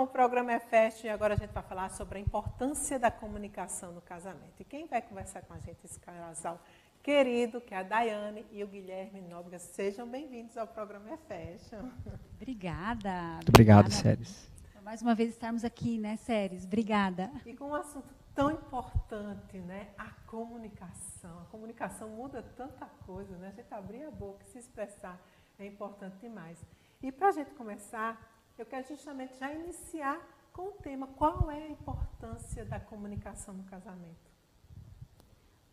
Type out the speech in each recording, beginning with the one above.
Então, o programa é Fest e agora a gente vai falar sobre a importância da comunicação no casamento. E quem vai conversar com a gente, esse casal querido, que é a Daiane e o Guilherme Nóbrega. Sejam bem-vindos ao programa é Fashion. Obrigada. Muito obrigado, Séries. Mais uma vez estarmos aqui, né, Séries? Obrigada. E com um assunto tão importante, né? A comunicação. A comunicação muda tanta coisa, né? A gente abrir a boca, se expressar é importante demais. E para a gente começar, eu quero justamente já iniciar com o tema: qual é a importância da comunicação no casamento?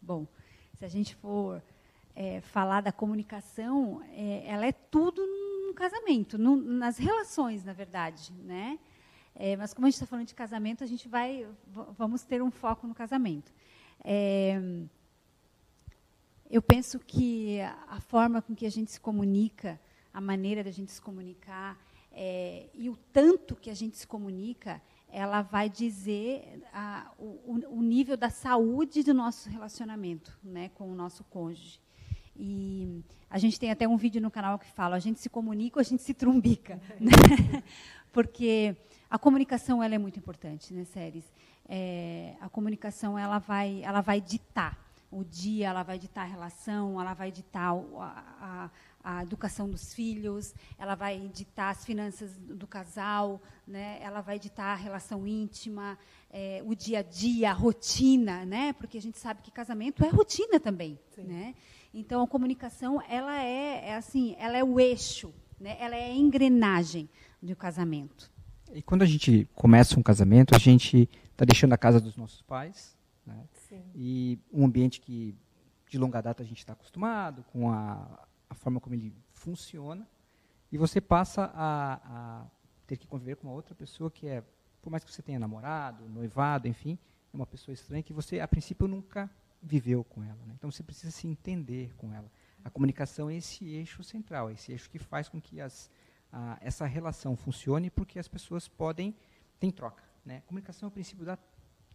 Bom, se a gente for é, falar da comunicação, é, ela é tudo no casamento, no, nas relações, na verdade, né? É, mas como a gente está falando de casamento, a gente vai, vamos ter um foco no casamento. É, eu penso que a forma com que a gente se comunica, a maneira da gente se comunicar é, e o tanto que a gente se comunica, ela vai dizer a, o, o, nível da saúde do nosso relacionamento né, com o nosso cônjuge. E a gente tem até um vídeo no canal que fala: a gente se comunica ou a gente se trumbica. Né? Porque a comunicação ela é muito importante, né, Séries? É, a comunicação ela vai, ela vai ditar o dia, ela vai ditar a relação, ela vai ditar a, a, a, educação dos filhos, ela vai ditar as finanças do casal, né? ela vai ditar a relação íntima, é, o dia a dia, a rotina, né? porque a gente sabe que casamento é rotina também. Né? Então, a comunicação ela é, é assim, ela é o eixo, né? ela é a engrenagem do casamento. E quando a gente começa um casamento, a gente está deixando a casa dos nossos pais, né? E um ambiente que de longa data a gente está acostumado, com a, a, forma como ele funciona, e você passa a, a, ter que conviver com uma outra pessoa que é, por mais que você tenha namorado, noivado, enfim, é uma pessoa estranha que você, a princípio, nunca viveu com ela. Né? Então você precisa se entender com ela. A comunicação é esse eixo central, é esse eixo que faz com que as a, essa relação funcione porque as pessoas podem, tem troca. Né? Comunicação é o princípio da,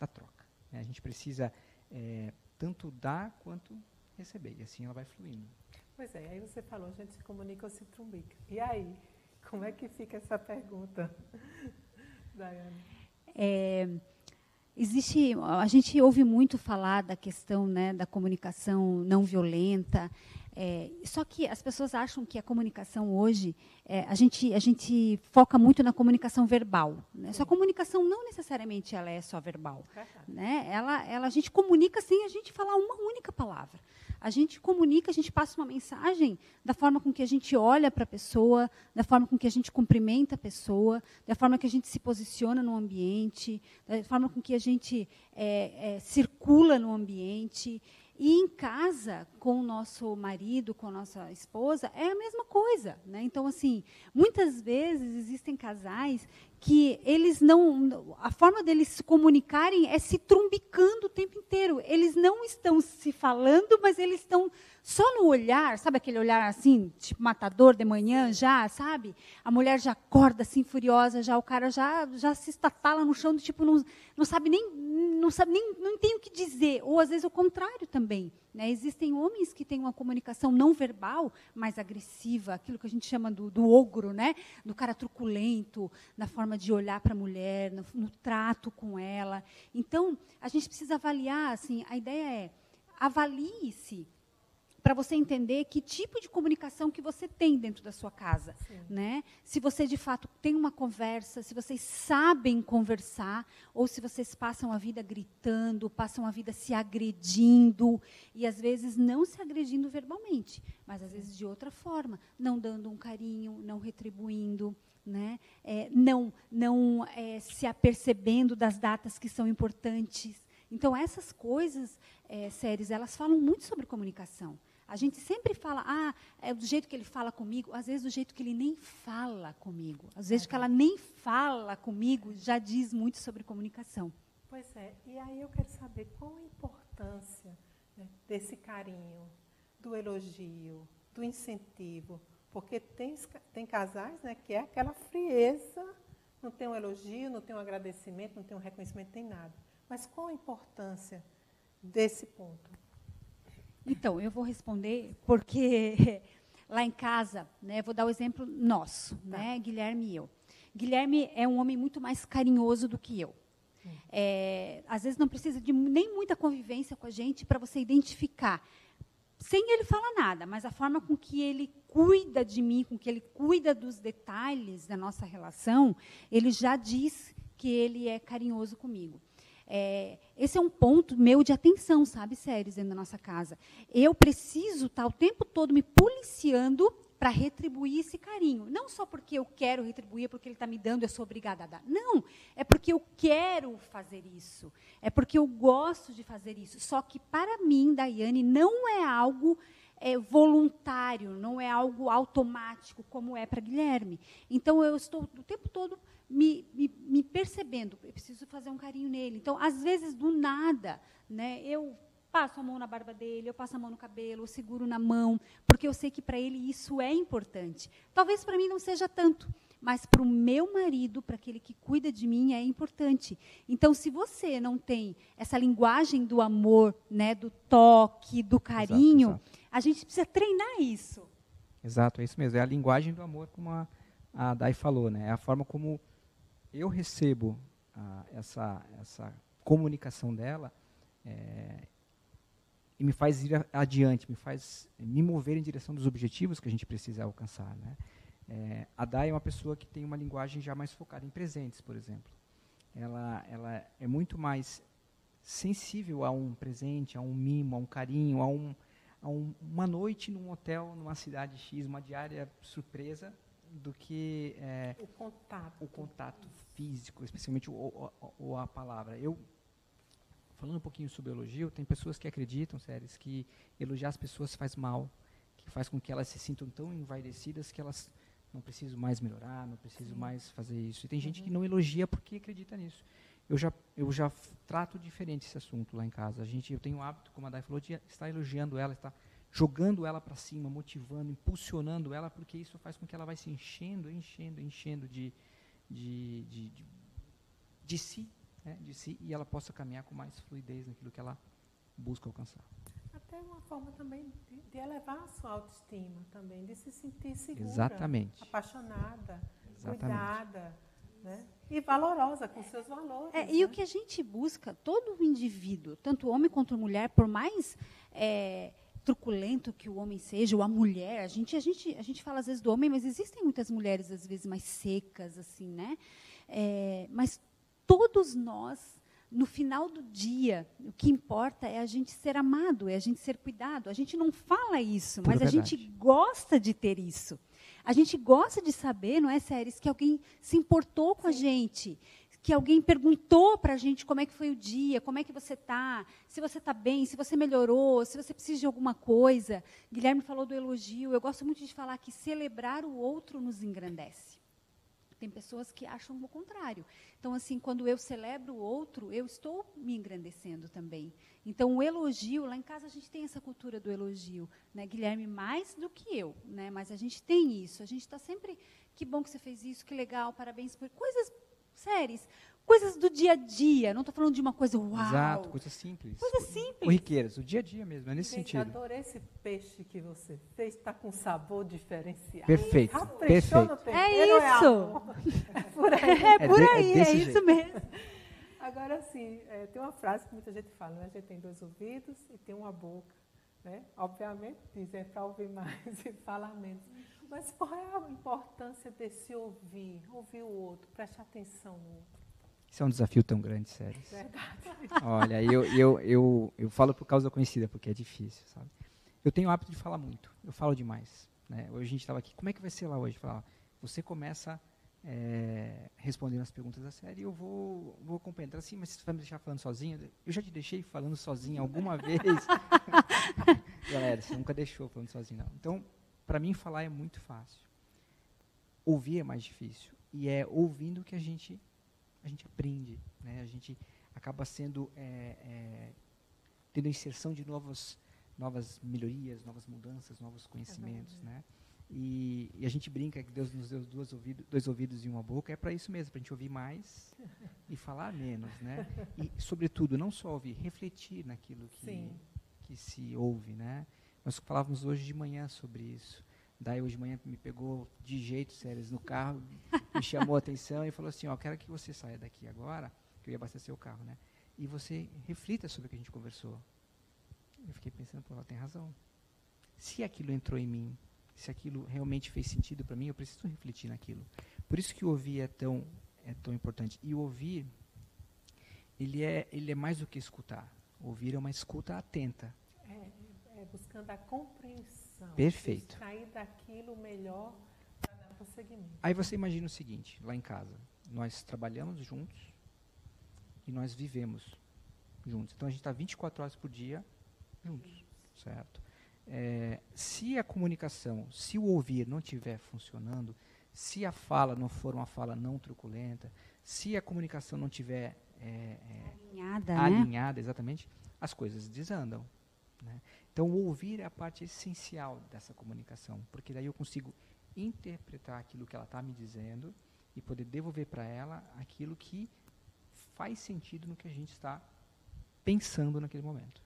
da troca. Né? A gente precisa é, tanto dar quanto receber, e assim ela vai fluindo. Pois é, aí você falou, a gente se comunica ou se trumbica. E aí, como é que fica essa pergunta, Daiane? É, existe, a gente ouve muito falar da questão né, da comunicação não violenta, é, só que as pessoas acham que a comunicação hoje, é, a, gente, a gente foca muito na comunicação verbal. Né? Só a comunicação não necessariamente ela é só verbal. Né? Ela, ela, a gente comunica sem a gente falar uma única palavra. A gente comunica, a gente passa uma mensagem da forma com que a gente olha para a pessoa, da forma com que a gente cumprimenta a pessoa, da forma que a gente se posiciona no ambiente, da forma com que a gente é, é circula no ambiente. E em casa, com o nosso marido, com a nossa esposa, é a mesma coisa. Né? Então, assim, muitas vezes existem casais que eles não. A forma deles se comunicarem é se trumbicando o tempo inteiro. Eles não estão se falando, mas eles estão só no olhar, sabe aquele olhar assim, tipo matador de manhã já, sabe? A mulher já acorda assim furiosa, já o cara já já se estatala no chão, do tipo não, não sabe nem não sabe nem não tem o que dizer, ou às vezes o contrário também. Né? Existem homens que têm uma comunicação não verbal mais agressiva, aquilo que a gente chama do, do ogro, né? do cara truculento, na forma de olhar para a mulher, no, no trato com ela. Então, a gente precisa avaliar, assim, a ideia é avalie-se para você entender que tipo de comunicação que você tem dentro da sua casa, né? Se você de fato tem uma conversa, se vocês sabem conversar, ou se vocês passam a vida gritando, passam a vida se agredindo e às vezes não se agredindo verbalmente, mas às vezes de outra forma, não dando um carinho, não retribuindo. Né? É, não, não é, se apercebendo das datas que são importantes. Então, essas coisas, é, séries, elas falam muito sobre comunicação. A gente sempre fala, ah, é do jeito que ele fala comigo, às vezes do jeito que ele nem fala comigo. Às vezes que ela nem fala comigo já diz muito sobre comunicação. Pois é, e aí eu quero saber qual a importância né, desse carinho, do elogio, do incentivo, porque tem, tem casais né, que é aquela frieza, não tem um elogio, não tem um agradecimento, não tem um reconhecimento, não tem nada. Mas qual a importância desse ponto? Então, eu vou responder porque lá em casa, né, vou dar o exemplo nosso, tá. né, Guilherme e eu. Guilherme é um homem muito mais carinhoso do que eu. É, às vezes não precisa de nem muita convivência com a gente para você identificar, sem ele falar nada, mas a forma com que ele cuida de mim, com que ele cuida dos detalhes da nossa relação, ele já diz que ele é carinhoso comigo. É, esse é um ponto meu de atenção, sabe, séries dentro da nossa casa. Eu preciso estar o tempo todo me policiando para retribuir esse carinho. Não só porque eu quero retribuir, porque ele está me dando, eu sou obrigada a dar. Não, é porque eu quero fazer isso. É porque eu gosto de fazer isso. Só que, para mim, Daiane, não é algo é, voluntário, não é algo automático, como é para Guilherme. Então, eu estou o tempo todo me, me, me percebendo, eu preciso fazer um carinho nele. Então, às vezes, do nada, né, eu passo a mão na barba dele, eu passo a mão no cabelo, eu seguro na mão, porque eu sei que para ele isso é importante. Talvez para mim não seja tanto, mas para o meu marido, para aquele que cuida de mim, é importante. Então, se você não tem essa linguagem do amor, né, do toque, do carinho, exato, exato. A gente precisa treinar isso. Exato, é isso mesmo. É a linguagem do amor, como a, a Dai falou, né? É a forma como eu recebo ah, essa, essa comunicação dela. É, e me faz ir adiante, me faz me mover em direção dos objetivos que a gente precisa alcançar. Né? É, a Dai é uma pessoa que tem uma linguagem já mais focada em presentes, por exemplo. Ela, ela é muito mais sensível a um presente, a um mimo, a um carinho, a, a um, uma noite num hotel, numa cidade X, uma diária surpresa, do que é, o contato, o contato físico, especialmente o, o, o, a palavra. Eu falando um pouquinho sobre elogio, tem pessoas que acreditam, séries, que elogiar as pessoas faz mal, que faz com que elas se sintam tão envaidecidas que elas não precisam mais melhorar, não precisam mais fazer isso. E tem uhum. gente que uhum. não elogia porque acredita nisso. Eu já, eu já trato diferente esse assunto lá em casa. A gente, eu tenho o hábito, como a Dai falou, de estar elogiando ela, estar jogando ela para cima, motivando, impulsionando ela, porque isso faz com que ela vai se enchendo, enchendo, enchendo de, de, de, de, de si, né, de si e ela possa caminhar com mais fluidez naquilo que ela busca alcançar. Até uma forma também de, de elevar a sua autoestima também, de se sentir segura, Exatamente. apaixonada, Exatamente. cuidada, né? E valorosa com seus valores. É, né? E o que a gente busca, todo indivíduo, tanto homem quanto mulher, por mais é, truculento que o homem seja, ou a mulher, a gente, a, gente, a gente fala às vezes do homem, mas existem muitas mulheres, às vezes, mais secas, assim, né? É, mas todos nós, no final do dia, o que importa é a gente ser amado, é a gente ser cuidado. A gente não fala isso, mas a gente gosta de ter isso. A gente gosta de saber, não é, Séries, que alguém se importou com Sim. a gente, que alguém perguntou para a gente como é que foi o dia, como é que você está, se você está bem, se você melhorou, se você precisa de alguma coisa. Guilherme falou do elogio. Eu gosto muito de falar que celebrar o outro nos engrandece. Tem pessoas que acham o contrário. Então, assim, quando eu celebro o outro, eu estou me engrandecendo também. Então, o elogio, lá em casa a gente tem essa cultura do elogio, né? Guilherme mais do que eu, né? Mas a gente tem isso. A gente está sempre, que bom que você fez isso, que legal, parabéns por coisas sérias coisas do dia a dia. Não estou falando de uma coisa uau. Exato, coisa simples. Coisa simples. Corriqueiras, o dia a dia mesmo, é nesse Gente, sentido. adorei esse peixe que você fez, está com sabor diferenciado. Perfeito, perfeito. É isso. É, é por aí. É, por aí, é, é isso mesmo. Agora, sim, é, tem uma frase que muita gente fala, né? A gente tem dois ouvidos e tem uma boca. Né? Obviamente, dizem para ouvir mais e falar menos. Mas qual é a importância desse ouvir, ouvir o outro, prestar atenção no outro? Isso é um desafio tão grande, sério. Verdade. Olha, eu, eu, eu, eu falo por causa conhecida, porque é difícil, sabe? Eu tenho o hábito de falar muito, eu falo demais. Né? Hoje a gente estava aqui, como é que vai ser lá hoje? Falar, você começa é, respondendo as perguntas da série e eu vou, vou acompanhando. Assim, mas você vai me deixar falando sozinho? Eu já te deixei falando sozinho alguma vez? Galera, você nunca deixou falando sozinho, não. Então, para mim, falar é muito fácil. Ouvir é mais difícil. E é ouvindo que a gente a gente aprende, né? a gente acaba sendo é, é, tendo inserção de novas novas melhorias, novas mudanças, novos conhecimentos, é né? E, e, a gente brinca que Deus nos deu dois ouvidos, dois ouvidos e uma boca, é para isso mesmo, para a gente ouvir mais e falar menos, né? E, sobretudo, não só ouvir, refletir naquilo que, que se ouve, né? Nós falávamos hoje de manhã sobre isso. Daí hoje de manhã me pegou de jeito, sérios, no carro, me chamou a atenção e falou assim, ó, quero que você saia daqui agora, que eu ia abastecer o carro, né? E você reflita sobre o que a gente conversou. Eu fiquei pensando, pô, ela tem razão. Se aquilo entrou em mim, se aquilo realmente fez sentido para mim, eu preciso refletir naquilo. Por isso que o ouvir é tão, é tão importante. E o ouvir, ele é, ele é mais do que escutar. Ouvir é uma escuta atenta. É, é buscando a compreensão. Perfeito. Extrair daquilo melhor para dar prosseguimento. Aí você imagina o seguinte, lá em casa, nós trabalhamos juntos e nós vivemos juntos. Então a gente está 24 horas por dia juntos, certo? É, se a comunicação, se o ouvir não estiver funcionando, se a fala não for uma fala não truculenta, se a comunicação não estiver é, é, alinhada, alinhada né? exatamente, as coisas desandam. Né? Então, ouvir é a parte essencial dessa comunicação, porque daí eu consigo interpretar aquilo que ela está me dizendo e poder devolver para ela aquilo que faz sentido no que a gente está pensando naquele momento.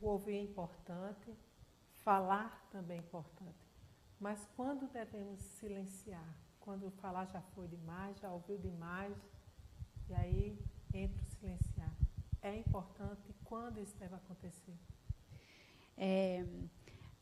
O ouvir é importante, falar também é importante. Mas quando devemos silenciar? Quando falar já foi demais, já ouviu demais, e aí entra. É importante quando isso deve acontecer? É,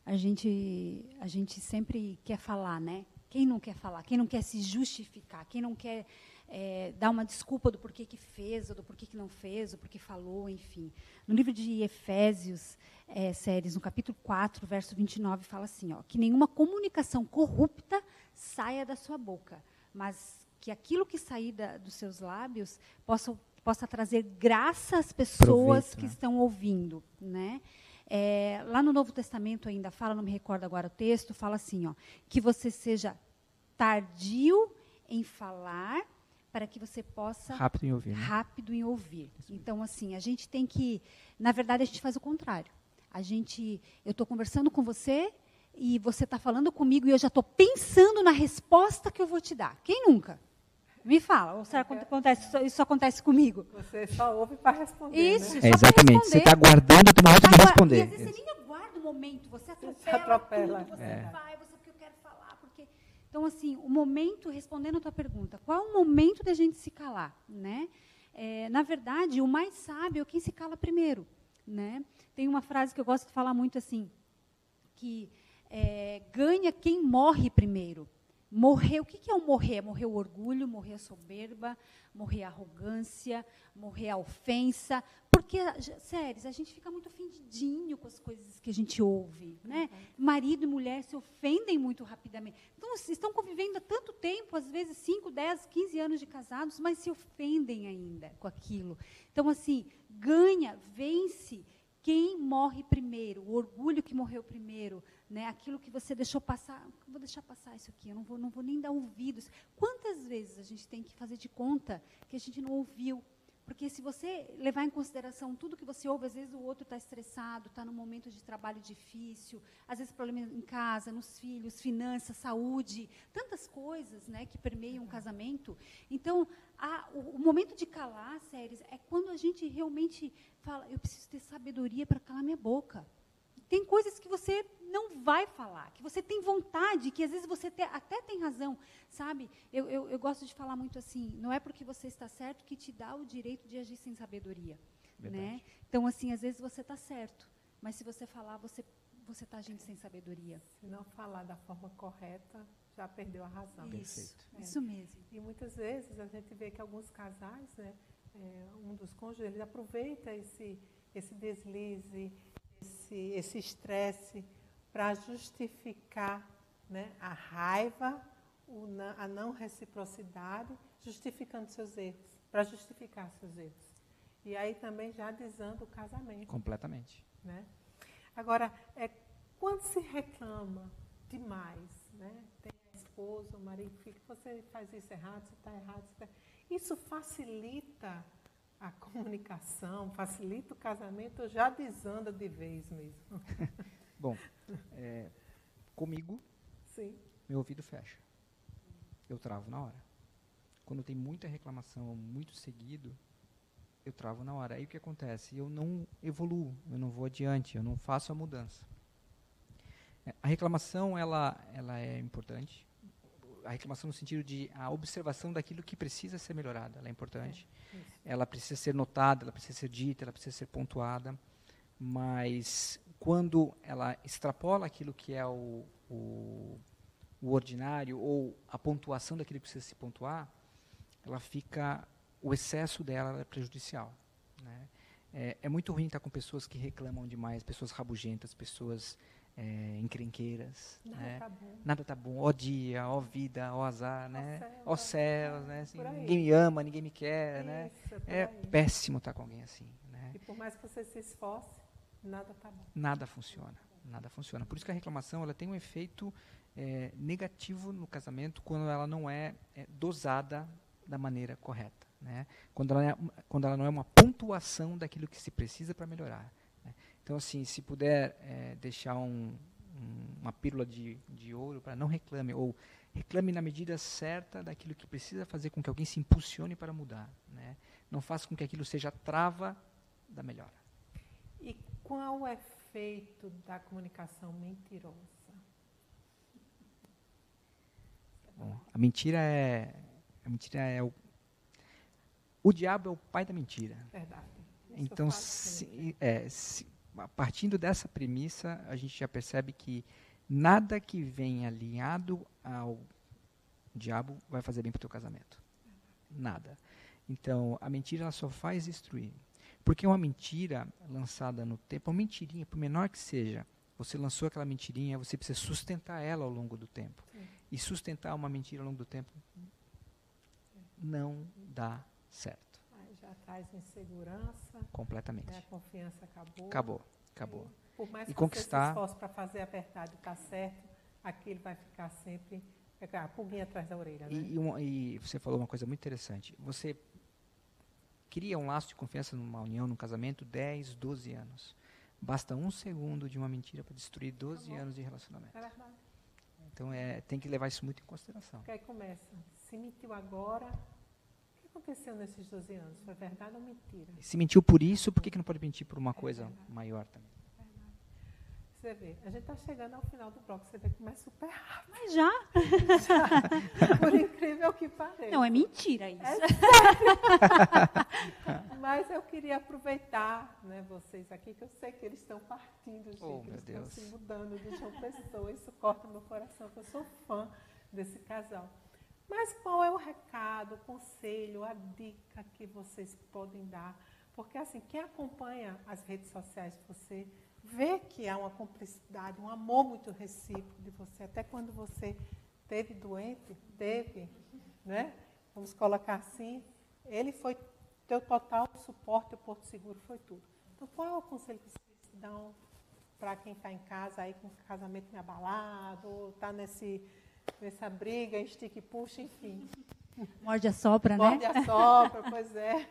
a, gente, a gente sempre quer falar, né? Quem não quer falar? Quem não quer se justificar? Quem não quer é, dar uma desculpa do porquê que fez, ou do porquê que não fez, ou porquê falou, enfim. No livro de Efésios, é, séries, no capítulo 4, verso 29, fala assim, ó, que nenhuma comunicação corrupta saia da sua boca, mas que aquilo que sair da, dos seus lábios possa, possa trazer graça às pessoas Proveito, que né? estão ouvindo. Né? É, lá no Novo Testamento ainda fala, não me recordo agora o texto, fala assim, ó, que você seja tardio em falar para que você possa rápido em ouvir, né? rápido em ouvir. Então assim, a gente tem que, na verdade, a gente faz o contrário. A gente, eu estou conversando com você e você está falando comigo e eu já estou pensando na resposta que eu vou te dar. Quem nunca? Me fala, ou será que acontece, isso, acontece comigo? Você só ouve para responder. Isso, né? é, exatamente. Você está aguardando o momento de responder. E às vezes você nem aguarda o momento, você atropela, você atropela. tudo, você é. vai, você porque eu quero falar, porque então assim, o momento respondendo a tua pergunta, qual é o momento da gente se calar, né? É, na verdade, o mais sábio é quem se cala primeiro, né? Tem uma frase que eu gosto de falar muito assim, que é, ganha quem morre primeiro. Morrer, o que é o morrer? Morrer o orgulho, morrer a soberba, morrer a arrogância, morrer a ofensa. Porque, sério, a gente fica muito ofendidinho com as coisas que a gente ouve. Né? Uhum. Marido e mulher se ofendem muito rapidamente. Então, estão convivendo há tanto tempo, às vezes 5, 10, 15 anos de casados, mas se ofendem ainda com aquilo. Então, assim, ganha, vence quem morre primeiro, o orgulho que morreu primeiro, né? Aquilo que você deixou passar, vou deixar passar isso aqui, eu não vou, não vou nem dar ouvidos. Quantas vezes a gente tem que fazer de conta que a gente não ouviu? Porque se você levar em consideração tudo que você ouve, às vezes o outro está estressado, está num momento de trabalho difícil, às vezes problema em casa, nos filhos, finanças, saúde, tantas coisas né, que permeiam um casamento. Então, a, o, o, momento de calar, séries, é quando a gente realmente fala, eu preciso ter sabedoria para calar minha boca. Tem coisas que você não vai falar, que você tem vontade, que às vezes você te, até tem razão, sabe? Eu, eu, eu, gosto de falar muito assim, não é porque você está certo que te dá o direito de agir sem sabedoria, né? Então, assim, às vezes você está certo, mas se você falar, você você está agindo sem sabedoria. Se não falar da forma correta, já perdeu a razão. Isso, é. isso mesmo. E muitas vezes a gente vê que alguns casais, né, é, um dos cônjuges, ele aproveita esse, esse deslize, esse estresse para justificar né, a raiva, o, a não reciprocidade, justificando seus erros, para justificar seus erros. E aí também já desanda o casamento. Completamente. Né? Agora, é, quando se reclama demais, né? Esposa, o marido fica, você faz isso errado, você está errado, você tá... isso facilita a comunicação, facilita o casamento, já desanda de vez mesmo. Bom, é, comigo, Sim. meu ouvido fecha. Eu travo na hora. Quando tem muita reclamação, muito seguido, eu travo na hora. Aí o que acontece? Eu não evoluo, eu não vou adiante, eu não faço a mudança. É, a reclamação ela, ela é importante. A reclamação no sentido de a observação daquilo que precisa ser melhorado, ela é importante. É, ela precisa ser notada, ela precisa ser dita, ela precisa ser pontuada. Mas quando ela extrapola aquilo que é o, o, o ordinário ou a pontuação daquilo que precisa se pontuar, ela fica o excesso dela é prejudicial. Né? É, é, muito ruim estar com pessoas que reclamam demais, pessoas rabugentas, pessoas é, encrenqueiras. Nada né? tá bom. Nada tá bom. Ó dia, ó vida, ó azar, né? Ó céu, céus, né? Assim, ninguém me ama, ninguém me quer, né? Isso, né? É péssimo estar com alguém assim. Né? E por mais que você se esforce, nada tá bom. Nada funciona. Nada funciona. Por isso que a reclamação ela tem um efeito é, negativo no casamento quando ela não é, é dosada da maneira correta. Né? Quando, ela é, quando ela não é uma pontuação daquilo que se precisa para melhorar. Então, assim, se puder é, deixar um, um, uma pílula de, de ouro para não reclame, ou reclame na medida certa daquilo que precisa fazer com que alguém se impulsione para mudar. Né? Não faça com que aquilo seja trava da melhora. E qual o efeito da comunicação mentirosa? Bom, a mentira é a mentira é o o diabo é o pai da mentira. Verdade. Isso então, se, é, se, partindo dessa premissa, a gente já percebe que nada que vem alinhado ao diabo vai fazer bem para o teu casamento. Nada. Então, a mentira só faz destruir. Porque uma mentira lançada no tempo, uma mentirinha, por menor que seja, você lançou aquela mentirinha, você precisa sustentar ela ao longo do tempo. Sim. E sustentar uma mentira ao longo do tempo não dá certo. Traz insegurança. Completamente. Né, a confiança acabou. Acabou, acabou. E, por mais e que conquistar, você se esforce para fazer a verdade estar tá certo, aquilo vai ficar sempre a pulguinha atrás da orelha. Né? E, e, e, você falou uma coisa muito interessante. Você cria um laço de confiança numa união, num casamento, 10, 12 anos. Basta um segundo de uma mentira para destruir 12 tá anos de relacionamento. É verdade. Então é, tem que levar isso muito em consideração. Porque aí começa. Se mentiu agora, aconteceu nesses 12 anos? Foi verdade ou mentira? Se mentiu por isso, por que, que não pode mentir por uma é coisa verdade. maior também? Você vê, a gente está chegando ao final do bloco, você vê que começa super rápido. Mas já? já. Por incrível que pareça. Não, é mentira isso. É Mas eu queria aproveitar né, vocês aqui, que eu sei que eles estão partindo, gente, oh, eles estão se mudando de João Pessoa. Isso corta meu coração, que eu sou fã desse casal. Mas qual é o recado, o conselho, a dica que vocês podem dar? Porque, assim, quem acompanha as redes sociais de você vê que há uma cumplicidade, um amor muito recíproco de você. Até quando você teve doente, teve, né? Vamos colocar assim, ele foi teu total suporte, o Porto Seguro foi tudo. Então, qual é o conselho que vocês dão para quem está em casa aí com casamento abalado, está nesse nessa briga, estica e puxa, enfim. Morde a sopra, né? Morde a sopra, pois é.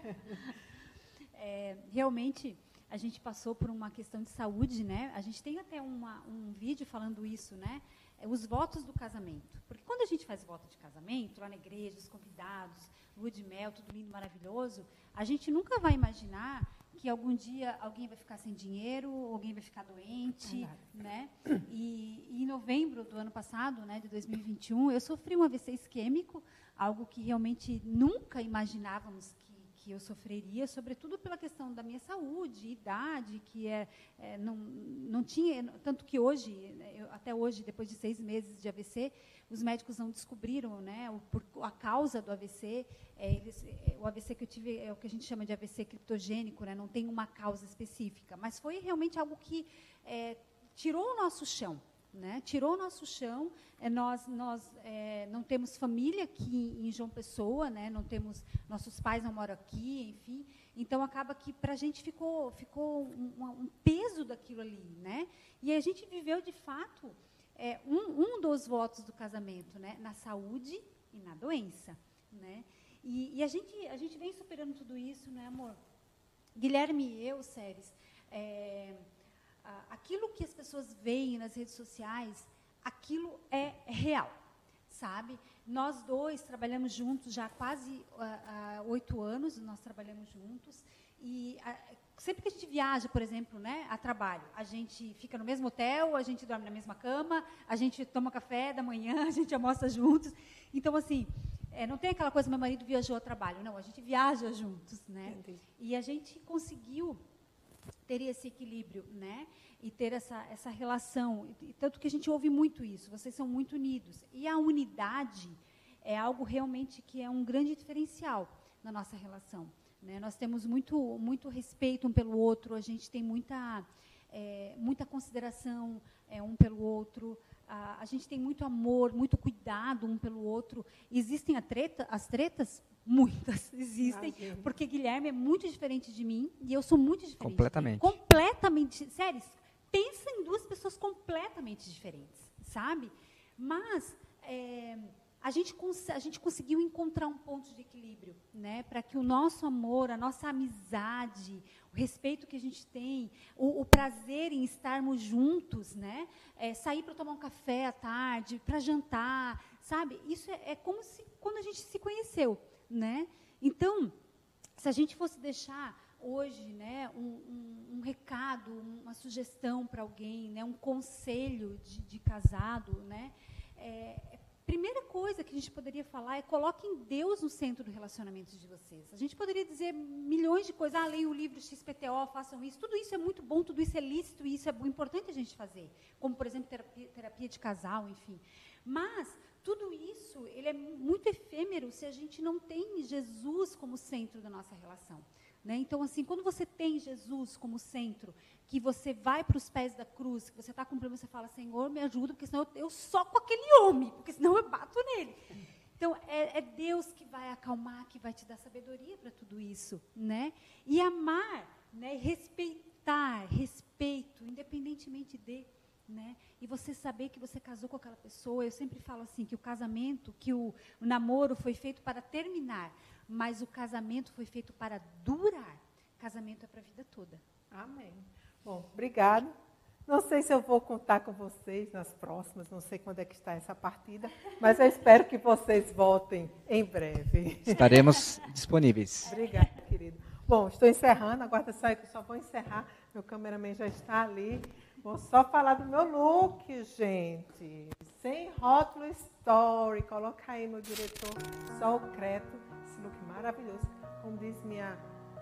é. Realmente, a gente passou por uma questão de saúde, né? A gente tem até uma, um vídeo falando isso, né? É, os votos do casamento. Porque quando a gente faz voto de casamento, lá na igreja, os convidados, lua de mel, tudo lindo, maravilhoso, a gente nunca vai imaginar que algum dia alguém vai ficar sem dinheiro, alguém vai ficar doente, né? E, e, em novembro do ano passado, né, de 2021, eu sofri um AVC isquêmico, algo que realmente nunca imaginávamos que, que eu sofreria, sobretudo pela questão da minha saúde, idade, que é, é não, não tinha, tanto que hoje, né, até hoje, depois de seis meses de AVC, os médicos não descobriram né, o, a causa do AVC. É, eles, é, o AVC que eu tive é o que a gente chama de AVC criptogênico, né, não tem uma causa específica, mas foi realmente algo que é, tirou o nosso chão. Né, tirou o nosso chão. É, nós nós é, não temos família aqui em João Pessoa, né, não temos nossos pais não moram aqui, enfim. Então acaba que para a gente ficou ficou um, um, peso daquilo ali, né? E a gente viveu de fato é, um, um dos votos do casamento, né? Na saúde e na doença, né? E, e, a, gente, a gente vem superando tudo isso, né, amor? Guilherme e eu, Séries, é, aquilo que as pessoas veem nas redes sociais, aquilo é real, sabe? Nós dois trabalhamos juntos já há quase oito anos, nós trabalhamos juntos, E a, sempre que a gente viaja, por exemplo, né, a trabalho, a gente fica no mesmo hotel, a gente dorme na mesma cama, a gente toma café da manhã, a gente almoça juntos. Então, assim, é, não tem aquela coisa, meu marido viajou a trabalho. Não, a gente viaja juntos, né? E a gente conseguiu ter esse equilíbrio, né? E ter essa, essa relação. E, tanto que a gente ouve muito isso, vocês são muito unidos. E a unidade é algo realmente que é um grande diferencial na nossa relação. Né? Nós temos muito, muito respeito um pelo outro, a gente tem muita, é, muita consideração é, um pelo outro, a, a, gente tem muito amor, muito cuidado um pelo outro. Existem treta, as tretas? Muitas existem, Imagina. porque Guilherme é muito diferente de mim e eu sou muito diferente. Completamente. Completamente. Sério, pensa em duas pessoas completamente diferentes, sabe? Mas é, a gente, a gente conseguiu encontrar um ponto de equilíbrio, né, para que o nosso amor, a nossa amizade, o respeito que a gente tem, o, o prazer em estarmos juntos, né, é, sair para tomar um café à tarde, para jantar, sabe? Isso é, é, como se quando a gente se conheceu, né? Então, se a gente fosse deixar hoje, né, um, um, um recado, uma sugestão para alguém, né, um conselho de, de casado, né, é, Primeira coisa que a gente poderia falar é coloquem Deus no centro do relacionamento de vocês. A gente poderia dizer milhões de coisas, ah, leiam o livro XPTO, façam isso. Tudo isso é muito bom, tudo isso é lícito e isso é importante a gente fazer. Como, por exemplo, terapia, terapia de casal, enfim. Mas tudo isso ele é muito efêmero se a gente não tem Jesus como centro da nossa relação. Né? Então, assim, quando você tem Jesus como centro, que você vai para os pés da cruz, que você está com um problema, você fala, Senhor, me ajuda, porque senão eu, eu soco aquele homem, porque senão eu bato nele. Então, é, é, Deus que vai acalmar, que vai te dar sabedoria para tudo isso. Né? E amar, né? respeitar, respeito, independentemente de. Né? E você saber que você casou com aquela pessoa, eu sempre falo assim, que o casamento, que o, o namoro foi feito para terminar, mas o casamento foi feito para durar. Casamento é para a vida toda. Amém. Bom, obrigado. Não sei se eu vou contar com vocês nas próximas, não sei quando é que está essa partida, mas eu espero que vocês voltem em breve. Estaremos disponíveis. Obrigada, querido. Bom, estou encerrando, aguarda só que eu só vou encerrar. Meu cameraman já está ali. Vou só falar do meu look, gente. Sem rótulo story. Coloca aí, meu diretor, só o creto look maravilhoso. Como diz minha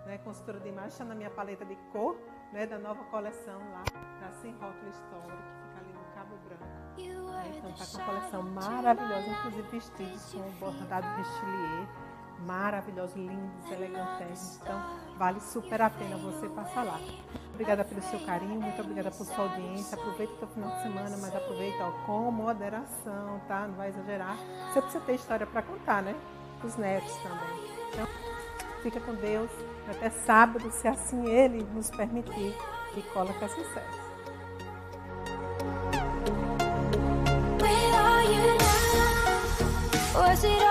né, consultora de imagem, está na minha paleta de cor né, da nova coleção lá, da Sem Rótulo Story, que fica ali no Cabo Branco. Né, então está com uma coleção maravilhosa, inclusive vestidos com bordado vestilier, maravilhosos, lindos, elegantes. Então vale super a pena você passar lá obrigada pelo seu carinho, muito obrigada por sua audiência. Aproveita o seu final de semana, mas aproveita ó, com moderação, tá? Não vai exagerar. Você precisa ter história para contar, né? Os netos também. Então, fica com Deus. Até sábado, se assim Ele nos permitir. E cola que sucesso. Was it